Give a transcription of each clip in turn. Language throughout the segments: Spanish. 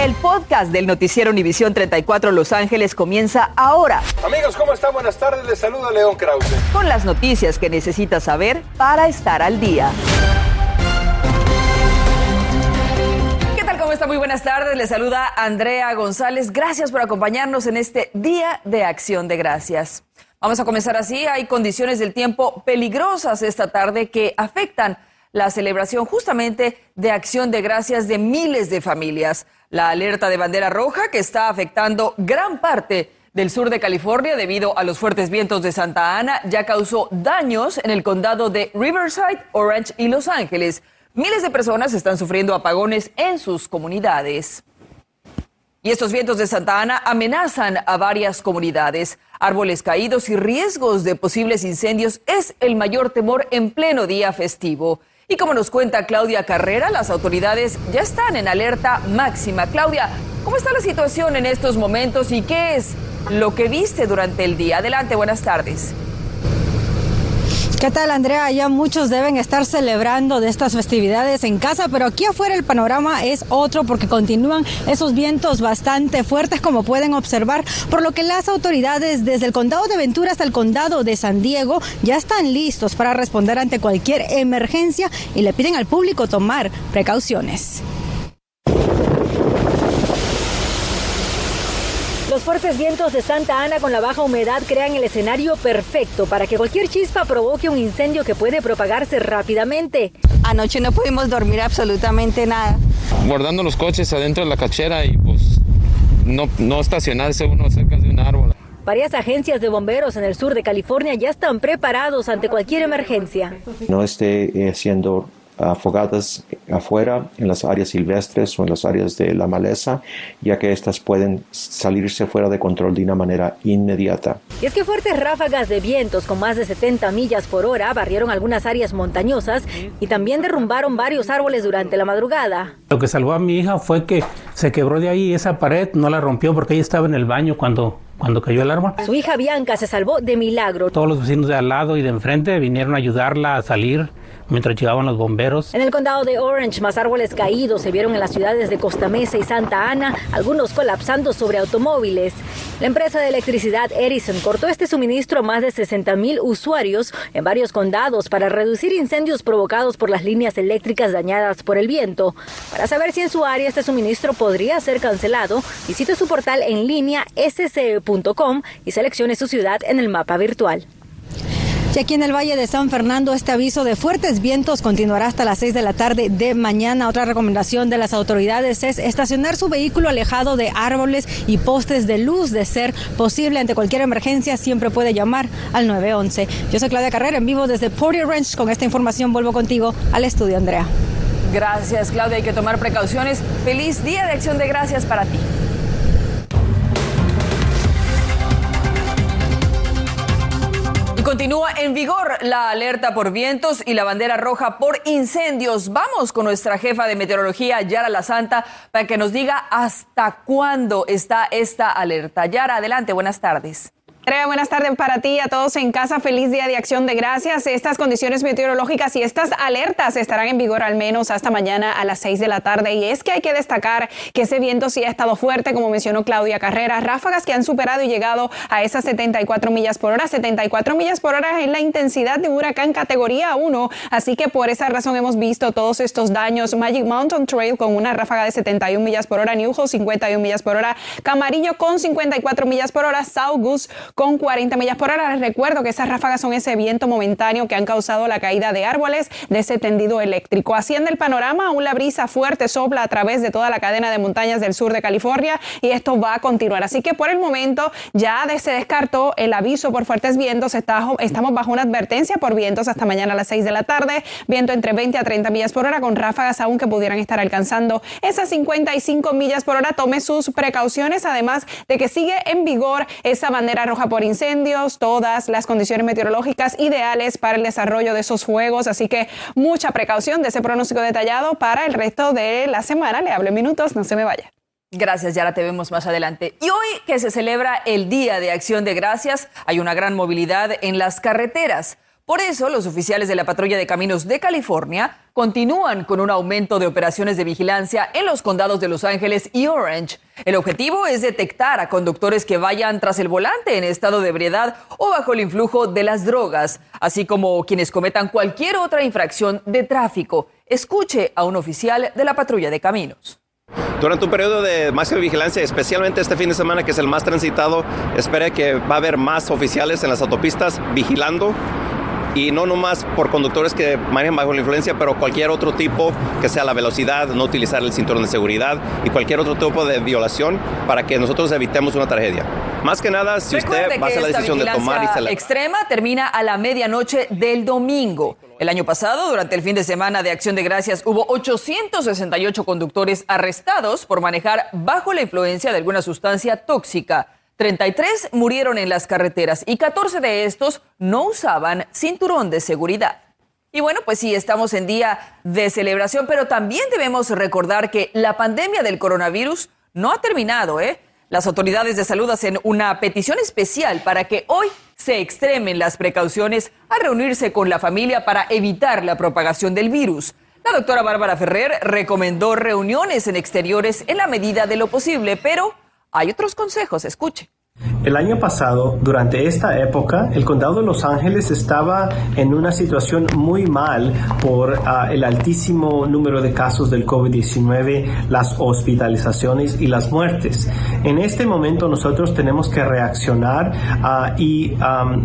El podcast del noticiero Univisión 34 Los Ángeles comienza ahora. Amigos, ¿cómo están? Buenas tardes. Les saluda León Krause. Con las noticias que necesitas saber para estar al día. ¿Qué tal? ¿Cómo está? Muy buenas tardes. Les saluda Andrea González. Gracias por acompañarnos en este Día de Acción de Gracias. Vamos a comenzar así. Hay condiciones del tiempo peligrosas esta tarde que afectan la celebración justamente de acción de gracias de miles de familias. La alerta de bandera roja que está afectando gran parte del sur de California debido a los fuertes vientos de Santa Ana ya causó daños en el condado de Riverside, Orange y Los Ángeles. Miles de personas están sufriendo apagones en sus comunidades. Y estos vientos de Santa Ana amenazan a varias comunidades. Árboles caídos y riesgos de posibles incendios es el mayor temor en pleno día festivo. Y como nos cuenta Claudia Carrera, las autoridades ya están en alerta máxima. Claudia, ¿cómo está la situación en estos momentos y qué es lo que viste durante el día? Adelante, buenas tardes. ¿Qué tal, Andrea? Ya muchos deben estar celebrando de estas festividades en casa, pero aquí afuera el panorama es otro porque continúan esos vientos bastante fuertes, como pueden observar, por lo que las autoridades desde el condado de Ventura hasta el condado de San Diego ya están listos para responder ante cualquier emergencia y le piden al público tomar precauciones. Fuertes vientos de Santa Ana con la baja humedad crean el escenario perfecto para que cualquier chispa provoque un incendio que puede propagarse rápidamente. Anoche no pudimos dormir absolutamente nada. Guardando los coches adentro de la cachera y pues no, no estacionarse uno cerca de un árbol. Varias agencias de bomberos en el sur de California ya están preparados ante cualquier emergencia. No esté eh, siendo afogadas afuera en las áreas silvestres o en las áreas de la maleza, ya que éstas pueden salirse fuera de control de una manera inmediata. Y es que fuertes ráfagas de vientos con más de 70 millas por hora barrieron algunas áreas montañosas y también derrumbaron varios árboles durante la madrugada. Lo que salvó a mi hija fue que se quebró de ahí esa pared, no la rompió porque ella estaba en el baño cuando cuando cayó el árbol. Su hija Bianca se salvó de milagro. Todos los vecinos de al lado y de enfrente vinieron a ayudarla a salir mientras llegaban los bomberos. En el condado de Orange, más árboles caídos se vieron en las ciudades de Costa Mesa y Santa Ana, algunos colapsando sobre automóviles. La empresa de electricidad Edison cortó este suministro a más de 60 mil usuarios en varios condados para reducir incendios provocados por las líneas eléctricas dañadas por el viento. Para saber si en su área este suministro podría ser cancelado, visite su portal en línea sce.com y seleccione su ciudad en el mapa virtual. Y aquí en el Valle de San Fernando, este aviso de fuertes vientos continuará hasta las 6 de la tarde de mañana. Otra recomendación de las autoridades es estacionar su vehículo alejado de árboles y postes de luz. De ser posible, ante cualquier emergencia, siempre puede llamar al 911. Yo soy Claudia Carrera, en vivo desde Porter Ranch. Con esta información vuelvo contigo al estudio, Andrea. Gracias, Claudia. Hay que tomar precauciones. Feliz Día de Acción de Gracias para ti. Continúa en vigor la alerta por vientos y la bandera roja por incendios. Vamos con nuestra jefa de meteorología, Yara La Santa, para que nos diga hasta cuándo está esta alerta. Yara, adelante, buenas tardes. Andrea, buenas tardes para ti, a todos en casa. Feliz Día de Acción de Gracias. Estas condiciones meteorológicas y estas alertas estarán en vigor al menos hasta mañana a las 6 de la tarde. Y es que hay que destacar que ese viento sí ha estado fuerte, como mencionó Claudia Carrera. Ráfagas que han superado y llegado a esas 74 millas por hora. 74 millas por hora es la intensidad de un huracán categoría 1. Así que por esa razón hemos visto todos estos daños. Magic Mountain Trail con una ráfaga de 71 millas por hora. New 51 millas por hora. Camarillo con 54 millas por hora. Goose con 40 millas por hora. Les recuerdo que esas ráfagas son ese viento momentáneo que han causado la caída de árboles de ese tendido eléctrico. Haciendo el panorama, aún la brisa fuerte sopla a través de toda la cadena de montañas del sur de California y esto va a continuar. Así que por el momento ya se descartó el aviso por fuertes vientos. estamos bajo una advertencia por vientos hasta mañana a las 6 de la tarde. Viento entre 20 a 30 millas por hora con ráfagas aún que pudieran estar alcanzando esas 55 millas por hora. Tome sus precauciones, además de que sigue en vigor esa bandera roja por incendios, todas las condiciones meteorológicas ideales para el desarrollo de esos fuegos. Así que mucha precaución de ese pronóstico detallado para el resto de la semana. Le hablo en minutos, no se me vaya. Gracias, Yara, te vemos más adelante. Y hoy que se celebra el Día de Acción de Gracias, hay una gran movilidad en las carreteras. Por eso, los oficiales de la Patrulla de Caminos de California continúan con un aumento de operaciones de vigilancia en los condados de Los Ángeles y Orange. El objetivo es detectar a conductores que vayan tras el volante en estado de ebriedad o bajo el influjo de las drogas, así como quienes cometan cualquier otra infracción de tráfico. Escuche a un oficial de la Patrulla de Caminos. Durante un periodo de máxima vigilancia, especialmente este fin de semana que es el más transitado, espera que va a haber más oficiales en las autopistas vigilando y no nomás por conductores que manejan bajo la influencia, pero cualquier otro tipo que sea la velocidad, no utilizar el cinturón de seguridad y cualquier otro tipo de violación para que nosotros evitemos una tragedia. Más que nada, si usted va a hacer la decisión de tomar y celebrar. extrema termina a la medianoche del domingo. El año pasado, durante el fin de semana de Acción de Gracias, hubo 868 conductores arrestados por manejar bajo la influencia de alguna sustancia tóxica. 33 murieron en las carreteras y 14 de estos no usaban cinturón de seguridad. Y bueno, pues sí, estamos en día de celebración, pero también debemos recordar que la pandemia del coronavirus no ha terminado, ¿eh? Las autoridades de salud hacen una petición especial para que hoy se extremen las precauciones a reunirse con la familia para evitar la propagación del virus. La doctora Bárbara Ferrer recomendó reuniones en exteriores en la medida de lo posible, pero hay otros consejos, escuche. El año pasado, durante esta época, el condado de Los Ángeles estaba en una situación muy mal por ah, el altísimo número de casos del COVID-19, las hospitalizaciones y las muertes. En este momento nosotros tenemos que reaccionar ah, y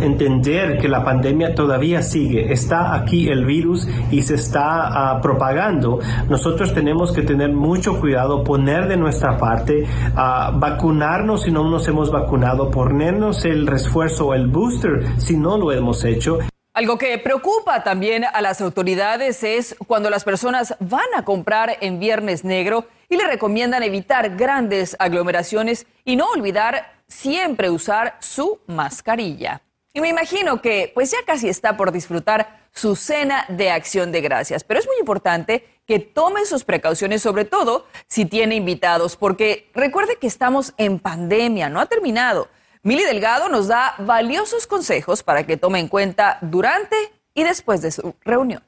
entender que la pandemia todavía sigue. Está aquí el virus y se está ah, propagando. Nosotros tenemos que tener mucho cuidado, poner de nuestra parte, vacunarnos si no nos hemos vacunado ponernos el refuerzo o el booster si no lo hemos hecho. Algo que preocupa también a las autoridades es cuando las personas van a comprar en Viernes Negro y le recomiendan evitar grandes aglomeraciones y no olvidar siempre usar su mascarilla. Y me imagino que pues ya casi está por disfrutar su cena de acción de gracias, pero es muy importante que tome sus precauciones, sobre todo si tiene invitados, porque recuerde que estamos en pandemia, no ha terminado. Mili Delgado nos da valiosos consejos para que tome en cuenta durante y después de su reunión.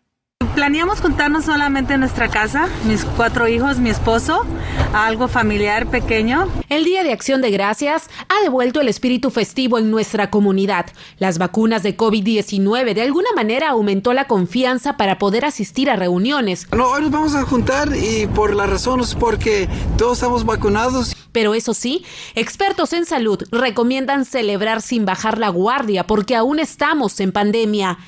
Planeamos juntarnos solamente en nuestra casa, mis cuatro hijos, mi esposo, algo familiar pequeño. El Día de Acción de Gracias ha devuelto el espíritu festivo en nuestra comunidad. Las vacunas de COVID-19 de alguna manera aumentó la confianza para poder asistir a reuniones. No, hoy nos vamos a juntar y por la razón es porque todos estamos vacunados. Pero eso sí, expertos en salud recomiendan celebrar sin bajar la guardia porque aún estamos en pandemia.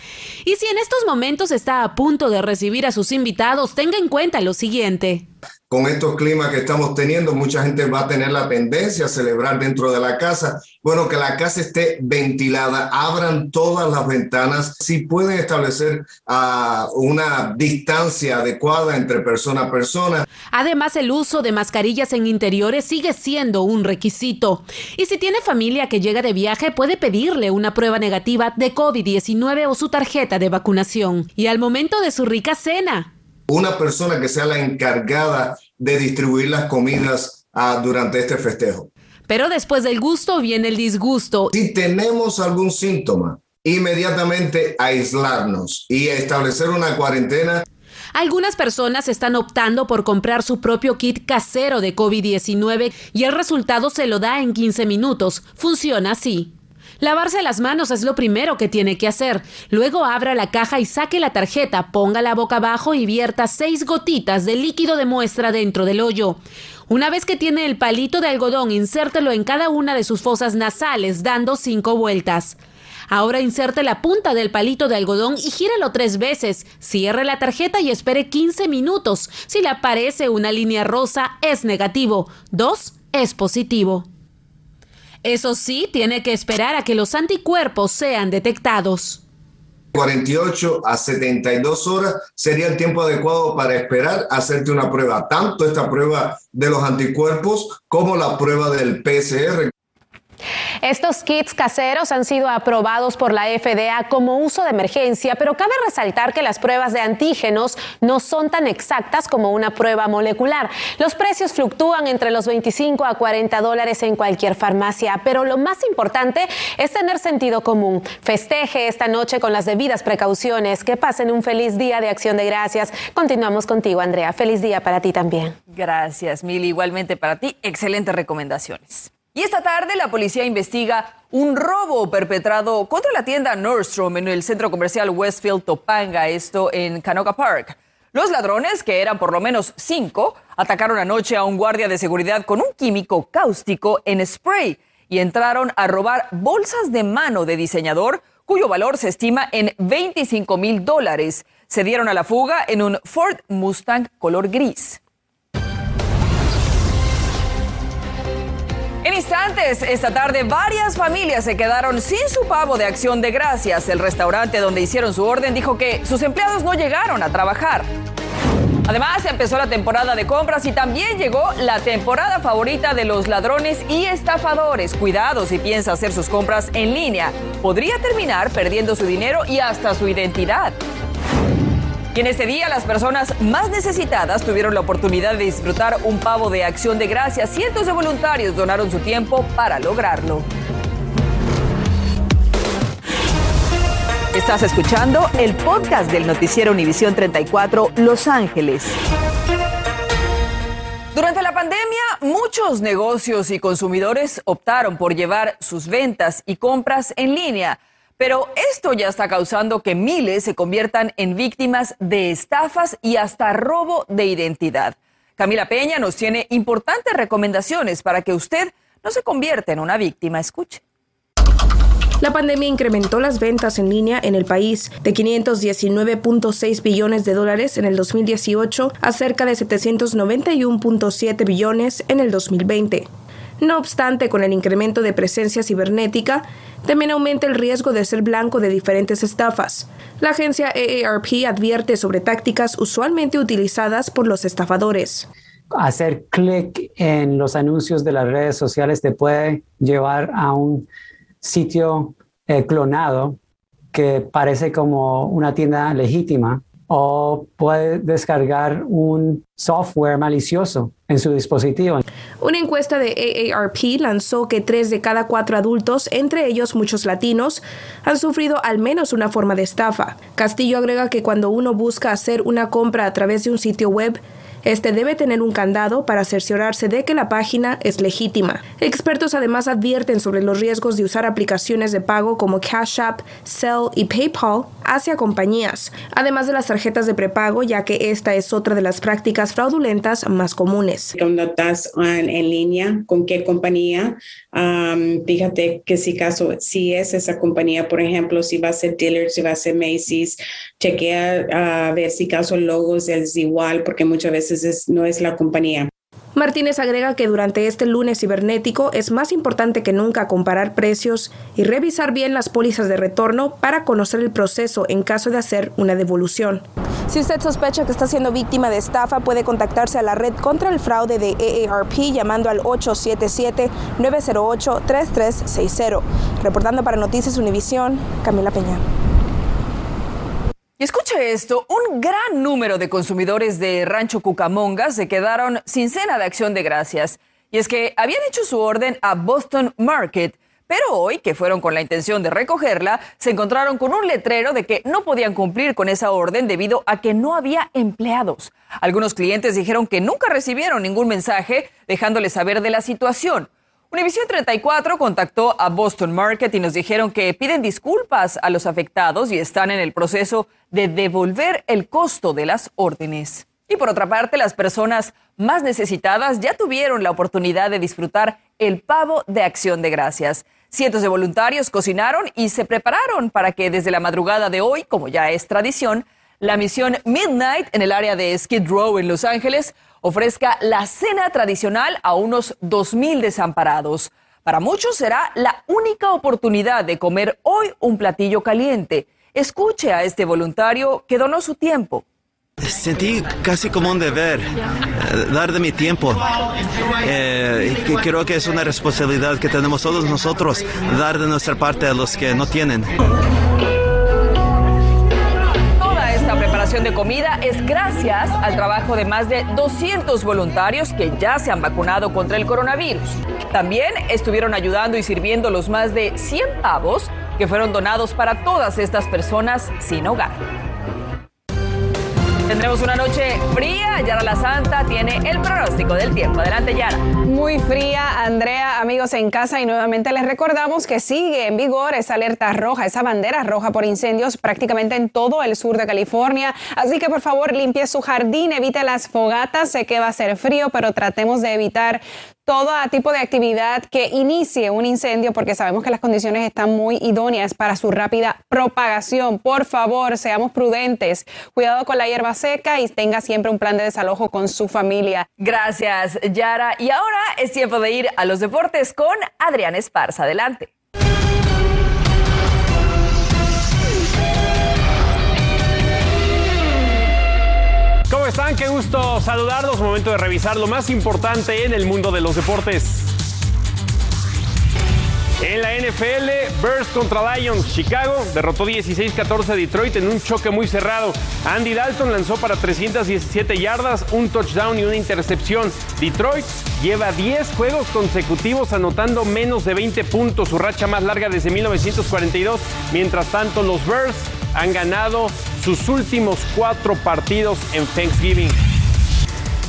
Y si en estos momentos está a punto de recibir a sus invitados, tenga en cuenta lo siguiente con estos climas que estamos teniendo, mucha gente va a tener la tendencia a celebrar dentro de la casa. Bueno, que la casa esté ventilada, abran todas las ventanas, si pueden establecer uh, una distancia adecuada entre persona a persona. Además, el uso de mascarillas en interiores sigue siendo un requisito. Y si tiene familia que llega de viaje, puede pedirle una prueba negativa de COVID-19 o su tarjeta de vacunación. Y al momento de su rica cena, una persona que sea la encargada de distribuir las comidas ah, durante este festejo. Pero después del gusto viene el disgusto. Si tenemos algún síntoma, inmediatamente aislarnos y establecer una cuarentena. Algunas personas están optando por comprar su propio kit casero de COVID-19 y el resultado se lo da en 15 minutos. Funciona así. Lavarse las manos es lo primero que tiene que hacer. Luego abra la caja y saque la tarjeta, ponga la boca abajo y vierta seis gotitas de líquido de muestra dentro del hoyo. Una vez que tiene el palito de algodón, insértelo en cada una de sus fosas nasales, dando cinco vueltas. Ahora inserte la punta del palito de algodón y gírelo tres veces. Cierre la tarjeta y espere 15 minutos. Si le aparece una línea rosa, es negativo. Dos, es positivo. Eso sí, tiene que esperar a que los anticuerpos sean detectados. 48 a 72 horas sería el tiempo adecuado para esperar hacerte una prueba, tanto esta prueba de los anticuerpos como la prueba del PCR. Estos kits caseros han sido aprobados por la FDA como uso de emergencia, pero cabe resaltar que las pruebas de antígenos no son tan exactas como una prueba molecular. Los precios fluctúan entre los 25 a 40 dólares en cualquier farmacia, pero lo más importante es tener sentido común. Festeje esta noche con las debidas precauciones. Que pasen un feliz día de acción de gracias. Continuamos contigo, Andrea. Feliz día para ti también. Gracias, Mil. Igualmente para ti. Excelentes recomendaciones. Y esta tarde la policía investiga un robo perpetrado contra la tienda Nordstrom en el centro comercial Westfield Topanga, esto en Canoga Park. Los ladrones, que eran por lo menos cinco, atacaron anoche a un guardia de seguridad con un químico cáustico en spray y entraron a robar bolsas de mano de diseñador cuyo valor se estima en 25 mil dólares. Se dieron a la fuga en un Ford Mustang color gris. En instantes, esta tarde varias familias se quedaron sin su pavo de acción de gracias. El restaurante donde hicieron su orden dijo que sus empleados no llegaron a trabajar. Además, empezó la temporada de compras y también llegó la temporada favorita de los ladrones y estafadores. Cuidado si piensa hacer sus compras en línea. Podría terminar perdiendo su dinero y hasta su identidad. Y en este día las personas más necesitadas tuvieron la oportunidad de disfrutar un pavo de acción de gracias. Cientos de voluntarios donaron su tiempo para lograrlo. Estás escuchando el podcast del noticiero Univisión 34 Los Ángeles. Durante la pandemia, muchos negocios y consumidores optaron por llevar sus ventas y compras en línea. Pero esto ya está causando que miles se conviertan en víctimas de estafas y hasta robo de identidad. Camila Peña nos tiene importantes recomendaciones para que usted no se convierta en una víctima. Escuche. La pandemia incrementó las ventas en línea en el país de 519.6 billones de dólares en el 2018 a cerca de 791.7 billones en el 2020. No obstante, con el incremento de presencia cibernética, también aumenta el riesgo de ser blanco de diferentes estafas. La agencia AARP advierte sobre tácticas usualmente utilizadas por los estafadores. Hacer clic en los anuncios de las redes sociales te puede llevar a un sitio eh, clonado que parece como una tienda legítima o puede descargar un software malicioso en su dispositivo. Una encuesta de AARP lanzó que tres de cada cuatro adultos, entre ellos muchos latinos, han sufrido al menos una forma de estafa. Castillo agrega que cuando uno busca hacer una compra a través de un sitio web, este debe tener un candado para cerciorarse de que la página es legítima. Expertos además advierten sobre los riesgos de usar aplicaciones de pago como Cash App, Zelle y PayPal hacia compañías, además de las tarjetas de prepago, ya que esta es otra de las prácticas fraudulentas más comunes. Cuando estás en, línea, ¿con qué compañía? fíjate que si caso, si es esa compañía, por ejemplo, si va a ser Dealer, si va a ser Macy's, chequea a ver si caso el logo es igual, porque muchas veces no es la compañía. Martínez agrega que durante este lunes cibernético es más importante que nunca comparar precios y revisar bien las pólizas de retorno para conocer el proceso en caso de hacer una devolución. Si usted sospecha que está siendo víctima de estafa, puede contactarse a la red contra el fraude de AARP llamando al 877-908-3360. Reportando para Noticias Univisión, Camila Peña. Escuche esto, un gran número de consumidores de Rancho Cucamonga se quedaron sin cena de acción de gracias. Y es que habían hecho su orden a Boston Market, pero hoy, que fueron con la intención de recogerla, se encontraron con un letrero de que no podían cumplir con esa orden debido a que no había empleados. Algunos clientes dijeron que nunca recibieron ningún mensaje dejándoles saber de la situación. Univisión 34 contactó a Boston Market y nos dijeron que piden disculpas a los afectados y están en el proceso de devolver el costo de las órdenes. Y por otra parte, las personas más necesitadas ya tuvieron la oportunidad de disfrutar el pavo de acción de gracias. Cientos de voluntarios cocinaron y se prepararon para que desde la madrugada de hoy, como ya es tradición, la misión Midnight en el área de Skid Row en Los Ángeles ofrezca la cena tradicional a unos 2.000 desamparados. Para muchos será la única oportunidad de comer hoy un platillo caliente. Escuche a este voluntario que donó su tiempo. Sentí casi como un deber eh, dar de mi tiempo. Eh, creo que es una responsabilidad que tenemos todos nosotros, dar de nuestra parte a los que no tienen. De comida es gracias al trabajo de más de 200 voluntarios que ya se han vacunado contra el coronavirus. También estuvieron ayudando y sirviendo los más de 100 pavos que fueron donados para todas estas personas sin hogar. Tendremos una noche fría. Yara La Santa tiene el pronóstico del tiempo. Adelante, Yara. Muy fría, Andrea, amigos en casa. Y nuevamente les recordamos que sigue en vigor esa alerta roja, esa bandera roja por incendios prácticamente en todo el sur de California. Así que por favor limpie su jardín, evite las fogatas. Sé que va a ser frío, pero tratemos de evitar todo tipo de actividad que inicie un incendio porque sabemos que las condiciones están muy idóneas para su rápida propagación. Por favor, seamos prudentes. Cuidado con la hierba seca y tenga siempre un plan de desalojo con su familia. Gracias, Yara. Y ahora es tiempo de ir a los deportes con Adrián Esparza. Adelante. ¿Cómo están? Qué gusto saludarlos. Momento de revisar lo más importante en el mundo de los deportes. En la NFL, Bears contra Lions. Chicago derrotó 16-14 a Detroit en un choque muy cerrado. Andy Dalton lanzó para 317 yardas, un touchdown y una intercepción. Detroit lleva 10 juegos consecutivos anotando menos de 20 puntos, su racha más larga desde 1942. Mientras tanto, los Bears han ganado sus últimos cuatro partidos en Thanksgiving.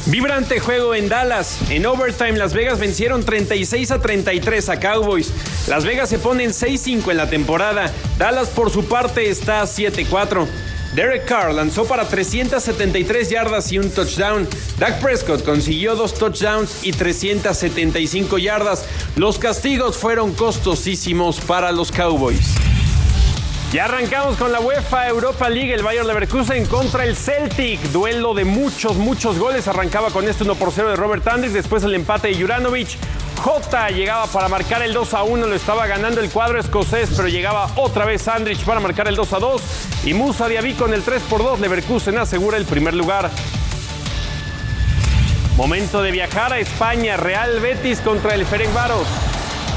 Vibrante juego en Dallas. En overtime, Las Vegas vencieron 36 a 33 a Cowboys. Las Vegas se ponen 6-5 en la temporada. Dallas, por su parte, está 7-4. Derek Carr lanzó para 373 yardas y un touchdown. Dak Prescott consiguió dos touchdowns y 375 yardas. Los castigos fueron costosísimos para los Cowboys. Y arrancamos con la UEFA Europa League, el Bayern Leverkusen contra el Celtic. Duelo de muchos, muchos goles. Arrancaba con este 1 por 0 de Robert Andrich, después el empate de Juranovic. Jota llegaba para marcar el 2 a 1, lo estaba ganando el cuadro escocés, pero llegaba otra vez Andrich para marcar el 2 a 2. Y Musa Diaby con el 3 por 2, Leverkusen asegura el primer lugar. Momento de viajar a España, Real Betis contra el Ferencváros.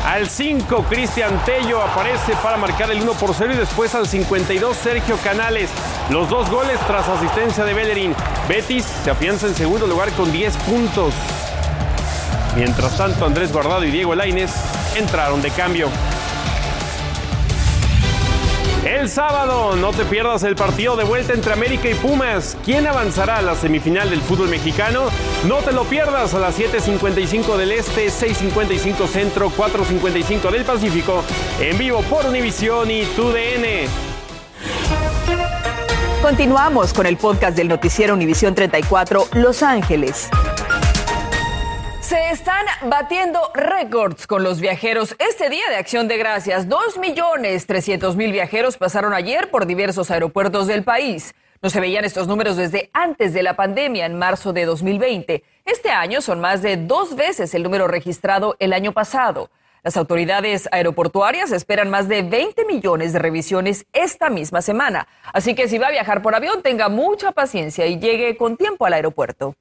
Al 5, Cristian Tello aparece para marcar el 1 por 0 y después al 52, Sergio Canales. Los dos goles tras asistencia de Bellerín. Betis se afianza en segundo lugar con 10 puntos. Mientras tanto, Andrés Guardado y Diego Laines entraron de cambio. El sábado, no te pierdas el partido de vuelta entre América y Pumas. ¿Quién avanzará a la semifinal del fútbol mexicano? No te lo pierdas a las 7.55 del Este, 6.55 Centro, 4.55 del Pacífico, en vivo por Univisión y TUDN. Continuamos con el podcast del noticiero Univisión 34 Los Ángeles. Se están batiendo récords con los viajeros. Este día de acción de gracias, 2.300.000 viajeros pasaron ayer por diversos aeropuertos del país. No se veían estos números desde antes de la pandemia, en marzo de 2020. Este año son más de dos veces el número registrado el año pasado. Las autoridades aeroportuarias esperan más de 20 millones de revisiones esta misma semana. Así que si va a viajar por avión, tenga mucha paciencia y llegue con tiempo al aeropuerto.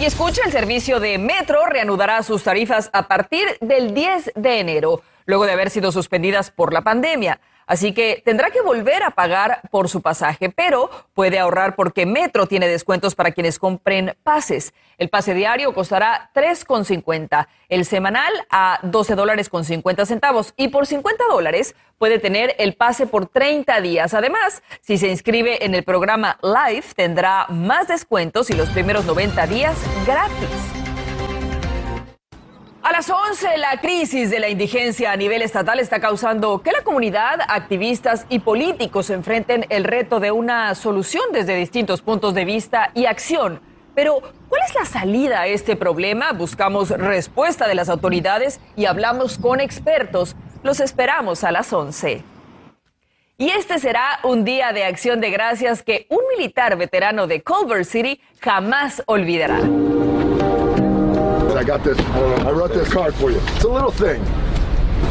Y escucha, el servicio de Metro reanudará sus tarifas a partir del 10 de enero, luego de haber sido suspendidas por la pandemia. Así que tendrá que volver a pagar por su pasaje, pero puede ahorrar porque Metro tiene descuentos para quienes compren pases. El pase diario costará 3,50, el semanal a 12 dólares con 50 centavos y por 50 dólares puede tener el pase por 30 días. Además, si se inscribe en el programa Live, tendrá más descuentos y los primeros 90 días gratis. A las 11, la crisis de la indigencia a nivel estatal está causando que la comunidad, activistas y políticos enfrenten el reto de una solución desde distintos puntos de vista y acción. Pero, ¿cuál es la salida a este problema? Buscamos respuesta de las autoridades y hablamos con expertos. Los esperamos a las 11. Y este será un día de acción de gracias que un militar veterano de Culver City jamás olvidará. I got this. I wrote this card for you. It's a little thing.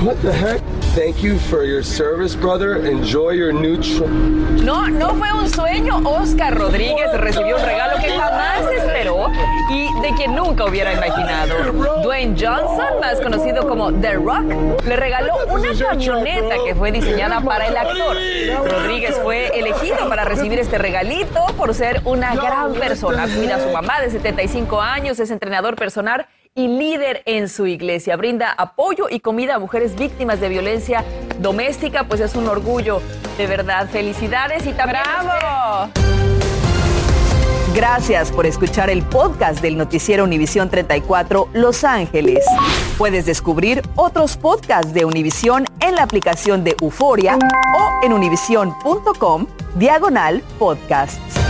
What the heck? Thank you for your service, brother. Enjoy your new No, no fue un sueño. Oscar Rodríguez recibió un regalo que jamás esperó y de quien nunca hubiera imaginado. Dwayne Johnson, más conocido como The Rock, le regaló una camioneta que fue diseñada para el actor. Rodríguez fue elegido para recibir este regalito por ser una gran persona. Cuida a su mamá de 75 años, es entrenador personal y líder en su iglesia. Brinda apoyo y comida a mujeres víctimas de violencia doméstica, pues es un orgullo. De verdad, felicidades y también... ¡Bravo! Gracias por escuchar el podcast del noticiero Univisión 34 Los Ángeles. Puedes descubrir otros podcasts de Univisión en la aplicación de Euforia o en univision.com diagonal podcasts.